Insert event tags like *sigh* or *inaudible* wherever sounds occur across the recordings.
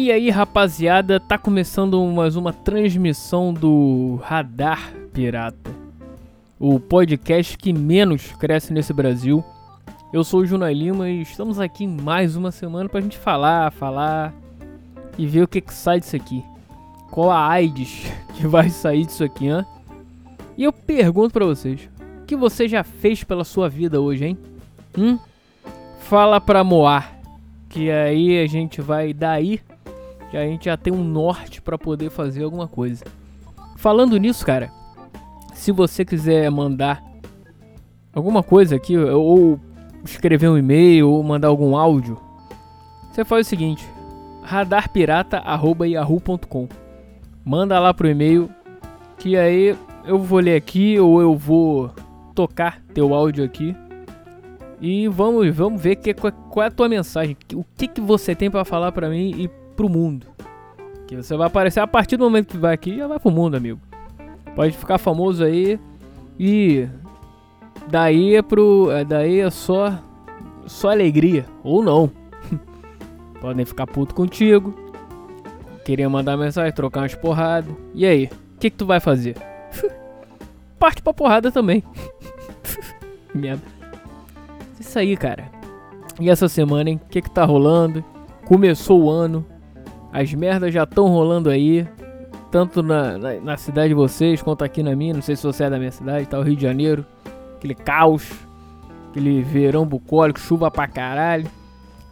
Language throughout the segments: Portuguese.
E aí, rapaziada, tá começando mais uma transmissão do Radar Pirata, o podcast que menos cresce nesse Brasil. Eu sou o Juna Lima e estamos aqui mais uma semana pra gente falar, falar e ver o que, que sai disso aqui. Qual a AIDS *laughs* que vai sair disso aqui, hã? E eu pergunto pra vocês, o que você já fez pela sua vida hoje, hein? Hum? Fala pra Moar, que aí a gente vai daí que a gente já tem um norte para poder fazer alguma coisa. Falando nisso, cara, se você quiser mandar alguma coisa aqui, ou escrever um e-mail, ou mandar algum áudio, você faz o seguinte: radarpirata@yahoo.com. Manda lá pro e-mail que aí eu vou ler aqui ou eu vou tocar teu áudio aqui. E vamos, vamos ver que, qual, é a tua mensagem. O que, que você tem para falar para mim e pro mundo. Que você vai aparecer a partir do momento que vai aqui, já vai pro mundo, amigo. Pode ficar famoso aí e daí é pro, é, daí é só só alegria ou não. *laughs* Podem ficar puto contigo. Queria mandar mensagem, trocar umas porradas. E aí, o que que tu vai fazer? *laughs* Parte pra porrada também. *laughs* Merda. Isso aí, cara. E essa semana, hein? O que que tá rolando? Começou o ano. As merdas já estão rolando aí. Tanto na, na, na, cidade de vocês quanto aqui na minha. Não sei se você é da minha cidade, tá? O Rio de Janeiro. Aquele caos. Aquele verão bucólico, chuva pra caralho.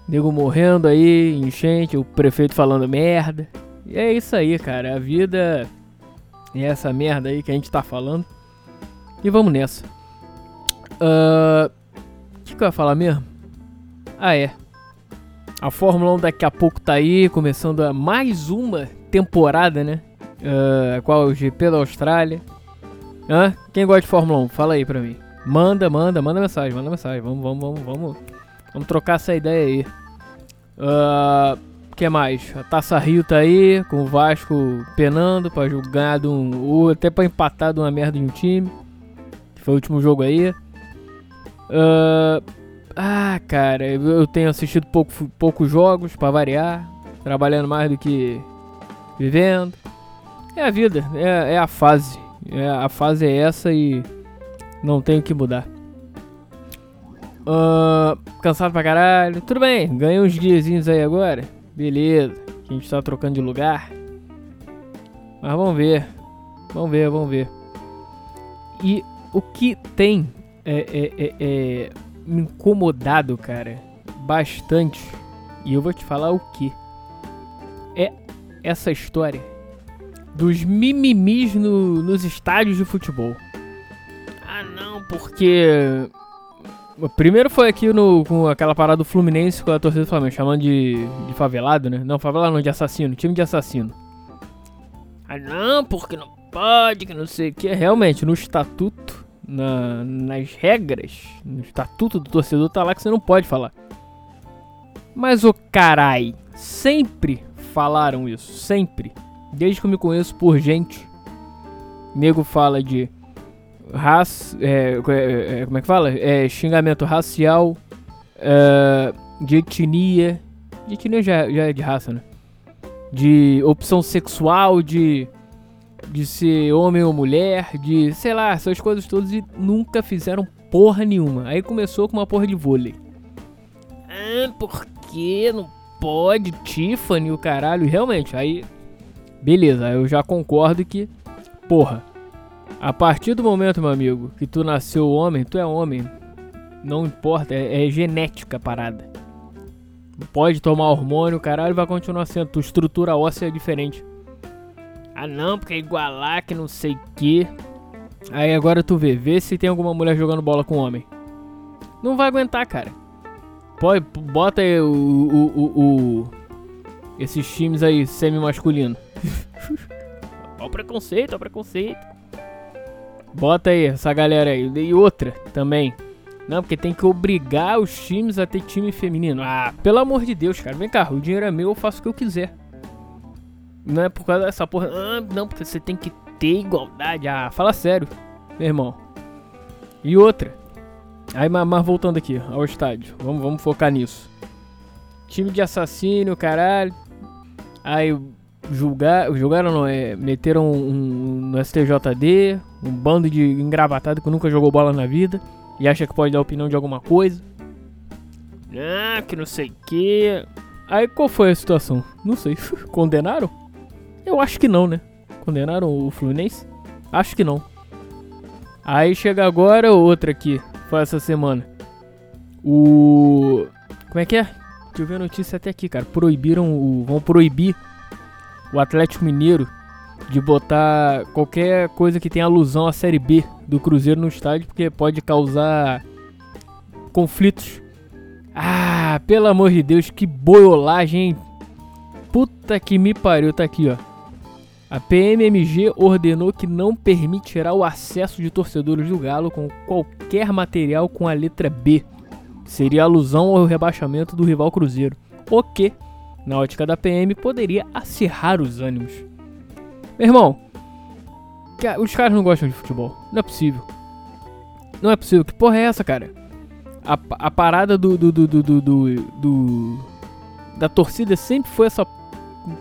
Nego morrendo aí, enchente, o prefeito falando merda. E é isso aí, cara. A vida é essa merda aí que a gente tá falando. E vamos nessa. O uh, que, que eu ia falar mesmo? Ah, é. A Fórmula 1 daqui a pouco tá aí, começando a mais uma temporada, né? Uh, qual é o GP da Austrália? Hã? Quem gosta de Fórmula 1? Fala aí pra mim. Manda, manda, manda mensagem, manda mensagem. Vamos, vamos, vamos, vamos. Vamos trocar essa ideia aí. Uh, que mais? A Taça Rio tá aí, com o Vasco penando pra jogar de um. ou até pra empatar de uma merda de um time. Foi o último jogo aí. Uh, ah, cara, eu tenho assistido pouco, poucos jogos para variar, trabalhando mais do que vivendo. É a vida, é, é a fase. É, a fase é essa e não tenho que mudar. Uh, cansado pra caralho. Tudo bem, ganhei uns diazinhos aí agora. Beleza, a gente tá trocando de lugar. Mas vamos ver. Vamos ver, vamos ver. E o que tem é, é, é, é me incomodado, cara, bastante. E eu vou te falar o que. É essa história dos mimimis no, nos estádios de futebol. Ah, não, porque. Primeiro foi aqui no, com aquela parada do Fluminense com a torcida do Flamengo, chamando de, de favelado, né? Não, favelado não, de assassino, time de assassino. Ah, não, porque não pode, que não sei o que. Realmente, no estatuto na, nas regras, no estatuto do torcedor, tá lá que você não pode falar. Mas o carai, sempre falaram isso, sempre. Desde que eu me conheço por gente. Nego fala de raça, é, é, é, como é que fala? É, xingamento racial, é, de etnia. De etnia já, já é de raça, né? De opção sexual, de de ser homem ou mulher, de sei lá, essas coisas todas e nunca fizeram porra nenhuma. Aí começou com uma porra de vôlei. Ah, por que não pode? Tiffany, o caralho. Realmente, aí. Beleza, eu já concordo que. Porra. A partir do momento, meu amigo, que tu nasceu homem, tu é homem. Não importa, é, é genética a parada. Pode tomar hormônio, caralho, vai continuar sendo. Tua estrutura óssea é diferente. Ah não, porque é igualar que não sei que. Aí agora tu vê, vê se tem alguma mulher jogando bola com homem. Não vai aguentar, cara. Pode, bota aí o, o, o, o esses times aí semi-masculino. *laughs* Olha o preconceito, olha o preconceito. Bota aí essa galera aí. E outra também. Não, porque tem que obrigar os times a ter time feminino. Ah, pelo amor de Deus, cara. Vem cá, o dinheiro é meu, eu faço o que eu quiser. Não é por causa dessa porra. Ah, não, porque você tem que ter igualdade. Ah, fala sério, meu irmão. E outra. Aí, mas voltando aqui ao estádio. Vamos, vamos focar nisso. Time de assassino, caralho. Aí julgar, julgaram não, é, meteram um, um, no STJD, um bando de engravatado que nunca jogou bola na vida e acha que pode dar opinião de alguma coisa. Ah, que não sei que. Aí qual foi a situação? Não sei. *laughs* Condenaram? Eu acho que não, né? Condenaram o Fluminense? Acho que não. Aí chega agora outra aqui. Foi essa semana. O. Como é que é? Deixa eu ver a notícia até aqui, cara. Proibiram o. Vão proibir o Atlético Mineiro de botar qualquer coisa que tenha alusão à Série B do Cruzeiro no estádio, porque pode causar conflitos. Ah, pelo amor de Deus, que boiolagem, hein? Puta que me pariu, tá aqui, ó. A PMMG ordenou que não permitirá o acesso de torcedores do Galo com qualquer material com a letra B. Seria alusão ao rebaixamento do rival Cruzeiro. O que, na ótica da PM, poderia acirrar os ânimos. Meu irmão, os caras não gostam de futebol. Não é possível. Não é possível. Que porra é essa, cara? A, a parada do do, do, do, do, do, da torcida sempre foi essa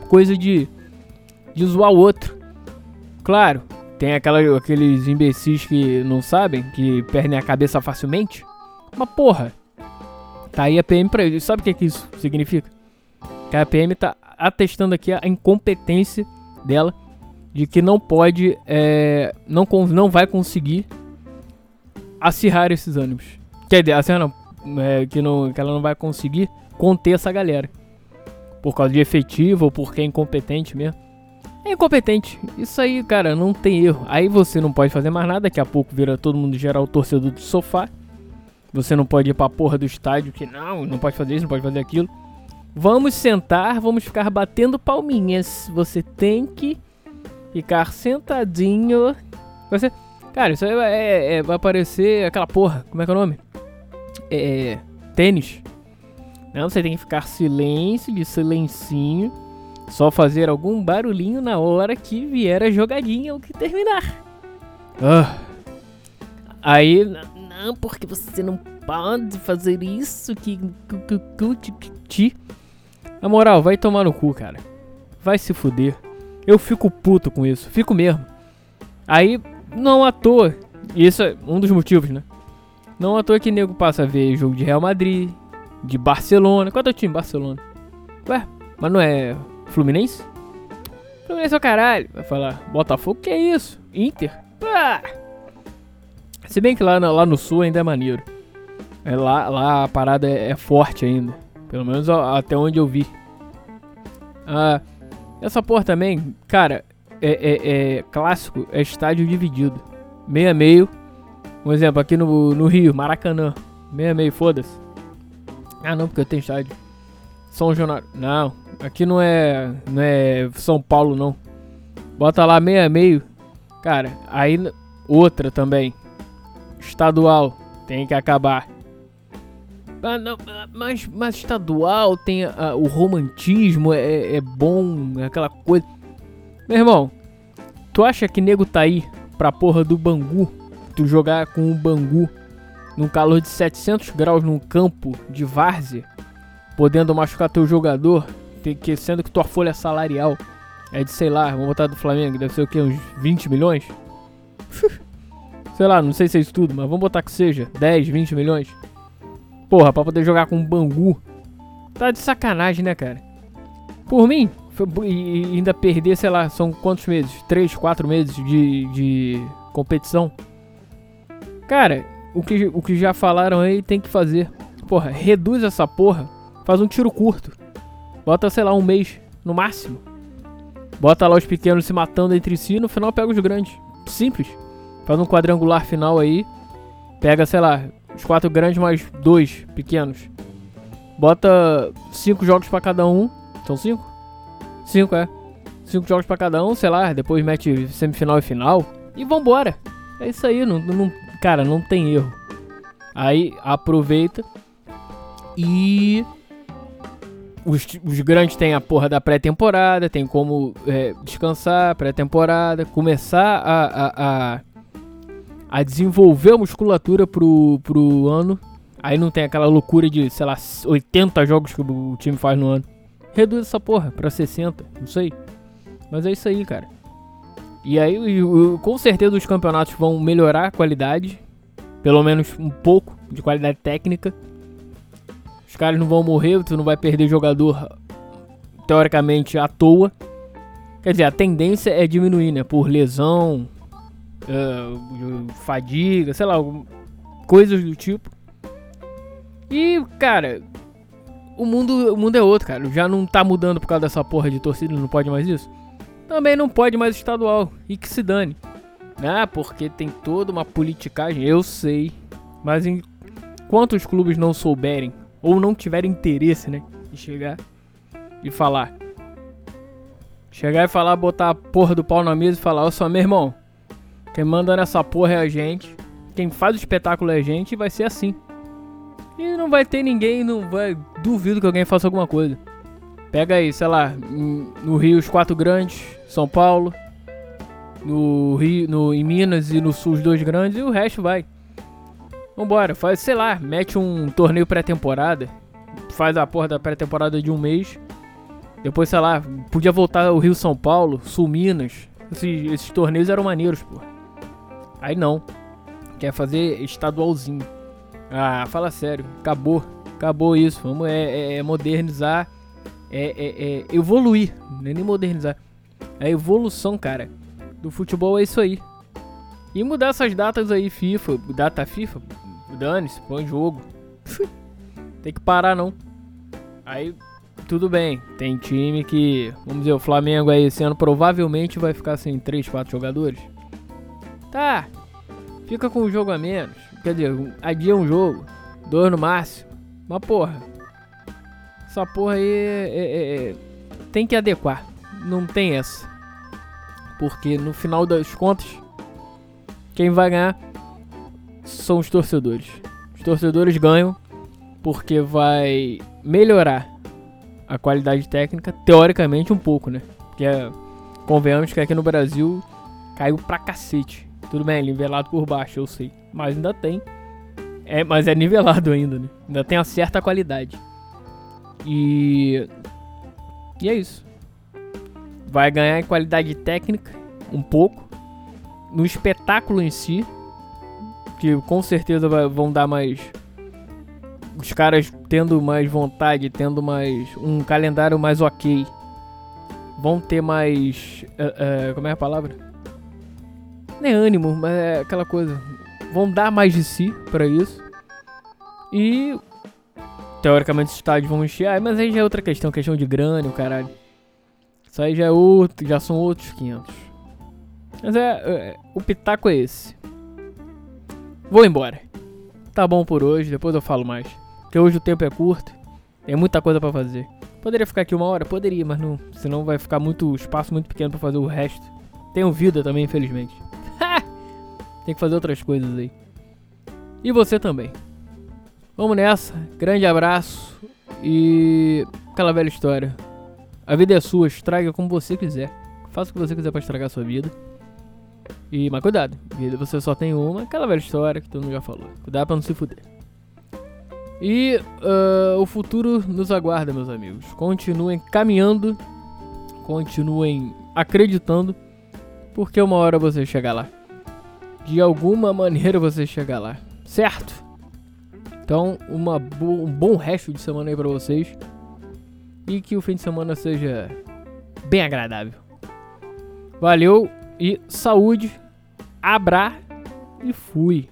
coisa de de zoar o outro. Claro, tem aquela, aqueles imbecis que não sabem, que perdem a cabeça facilmente. Mas porra, tá aí a PM pra eles. Sabe o que, que isso significa? Que a PM tá atestando aqui a incompetência dela de que não pode, é, não, não vai conseguir acirrar esses ânimos. Quer dizer, acirrar não, é, que, não, que ela não vai conseguir conter essa galera. Por causa de efetivo ou porque é incompetente mesmo. É incompetente. Isso aí, cara, não tem erro. Aí você não pode fazer mais nada. Daqui a pouco vira todo mundo geral torcedor do sofá. Você não pode ir pra porra do estádio que não, não pode fazer isso, não pode fazer aquilo. Vamos sentar, vamos ficar batendo palminhas. Você tem que ficar sentadinho. Você. Cara, isso aí é, é, vai aparecer aquela porra. Como é que é o nome? É. Tênis. Não, você tem que ficar silêncio, de silencinho só fazer algum barulhinho na hora que vier a jogadinha ou que terminar. Ah. Aí, não, porque você não pode fazer isso que. Na moral, vai tomar no cu, cara. Vai se fuder. Eu fico puto com isso, fico mesmo. Aí, não à toa. Isso é um dos motivos, né? Não à toa que nego passa a ver jogo de Real Madrid, de Barcelona. Qual é o time? Barcelona. Ué, mas não é Fluminense? Fluminense é o caralho. Vai falar, Botafogo, que é isso? Inter? Se bem que lá, lá no sul ainda é maneiro. É, lá, lá a parada é, é forte ainda. Pelo menos até onde eu vi. Ah, essa porra também, cara, é, é, é, clássico, é estádio dividido. Meio a meio. Um exemplo, aqui no, no Rio, Maracanã. Meio a meio, foda-se. Ah não, porque eu tenho estádio. São Januário. Não, Aqui não é, não é São Paulo, não. Bota lá meio a meio. Cara, aí outra também. Estadual. Tem que acabar. Ah, não, mas, mas estadual tem o romantismo, é, é bom, é aquela coisa. Meu irmão, tu acha que nego tá aí pra porra do Bangu? Tu jogar com o Bangu num calor de 700 graus num campo de várzea, podendo machucar teu jogador? que, sendo que tua folha salarial é de, sei lá, vamos botar do Flamengo, deve ser o que, uns 20 milhões? *laughs* sei lá, não sei se é isso tudo, mas vamos botar que seja 10, 20 milhões. Porra, pra poder jogar com um Bangu. Tá de sacanagem, né, cara? Por mim, e ainda perder, sei lá, são quantos meses? 3, 4 meses de, de competição. Cara, o que, o que já falaram aí tem que fazer. Porra, reduz essa porra. Faz um tiro curto. Bota, sei lá, um mês, no máximo. Bota lá os pequenos se matando entre si, no final pega os grandes. Simples. Faz um quadrangular final aí. Pega, sei lá, os quatro grandes mais dois pequenos. Bota cinco jogos para cada um. São cinco? Cinco, é. Cinco jogos para cada um, sei lá. Depois mete semifinal e final. E vambora. É isso aí, não, não, cara, não tem erro. Aí aproveita e os, os grandes têm a porra da pré-temporada, tem como é, descansar, pré-temporada, começar a, a, a, a, desenvolver a musculatura pro, pro ano. Aí não tem aquela loucura de, sei lá, 80 jogos que o time faz no ano. reduz essa porra pra 60, não sei. Mas é isso aí, cara. E aí, com certeza, os campeonatos vão melhorar a qualidade. Pelo menos um pouco de qualidade técnica. Os caras não vão morrer, tu não vai perder jogador teoricamente à toa. Quer dizer, a tendência é diminuir, né? Por lesão, uh, fadiga, sei lá, coisas do tipo. E, cara, o mundo, o mundo é outro, cara. Já não tá mudando por causa dessa porra de torcida, não pode mais isso. Também não pode mais estadual. E que se dane. Ah, porque tem toda uma politicagem, eu sei. Mas enquanto os clubes não souberem, ou não tiverem interesse, né? De chegar e falar. Chegar e falar, botar a porra do pau na mesa e falar, ó só, meu irmão. Quem manda nessa porra é a gente. Quem faz o espetáculo é a gente e vai ser assim. E não vai ter ninguém, não vai. Duvido que alguém faça alguma coisa. Pega aí, sei lá, no Rio os quatro grandes, São Paulo, no Rio, no, em Minas e no Sul os dois grandes e o resto vai. Vambora, faz, sei lá, mete um torneio pré-temporada, faz a porra da pré-temporada de um mês. Depois, sei lá, podia voltar o Rio São Paulo, Sul Minas. Esses, esses torneios eram maneiros, pô. Aí não. Quer fazer estadualzinho. Ah, fala sério. Acabou. Acabou isso. Vamos é, é, é modernizar. É, é, é, evoluir. Não é nem modernizar. É evolução, cara. Do futebol é isso aí. E mudar essas datas aí, FIFA. Data FIFA. Dane-se, põe jogo. *laughs* Tem que parar não. Aí, tudo bem. Tem time que, vamos dizer, o Flamengo aí esse ano provavelmente vai ficar sem 3, 4 jogadores. Tá. Fica com um jogo a menos. Quer dizer, adia um jogo. Dois no máximo. Mas porra. Essa porra aí é, é, é, tem que adequar. Não tem essa. Porque no final das contas, quem vai ganhar são os torcedores. Os torcedores ganham porque vai melhorar a qualidade técnica, teoricamente um pouco, né? Porque convenhamos que aqui no Brasil caiu pra cacete. Tudo bem, nivelado por baixo, eu sei. Mas ainda tem. É, mas é nivelado ainda, né? Ainda tem uma certa qualidade. E. E é isso. Vai ganhar em qualidade técnica, um pouco. No espetáculo em si. Que com certeza vão dar mais. Os caras tendo mais vontade, tendo mais. Um calendário mais ok. Vão ter mais. Uh, uh, como é a palavra? nem é ânimo, mas é aquela coisa. Vão dar mais de si para isso. E teoricamente os estádios vão encher, mas aí já é outra questão, questão de grana, o caralho. Isso aí já é outro, já são outros 500. Mas é, é, o pitaco é esse. Vou embora. Tá bom por hoje, depois eu falo mais. Porque hoje o tempo é curto, tem muita coisa para fazer. Poderia ficar aqui uma hora? Poderia, mas não, senão vai ficar muito espaço muito pequeno para fazer o resto. Tenho vida também, infelizmente. *laughs* Tem que fazer outras coisas aí. E você também. Vamos nessa. Grande abraço. E aquela velha história. A vida é sua, estraga como você quiser. Faça o que você quiser para estragar a sua vida. E, mas cuidado, você só tem uma, aquela velha história que todo mundo já falou. Cuidado pra não se fuder. E uh, o futuro nos aguarda, meus amigos. Continuem caminhando, continuem acreditando, porque uma hora você chegar lá de alguma maneira você chegar lá, certo? Então, uma bo um bom resto de semana aí pra vocês. E que o fim de semana seja bem agradável. Valeu e saúde. Abra e fui.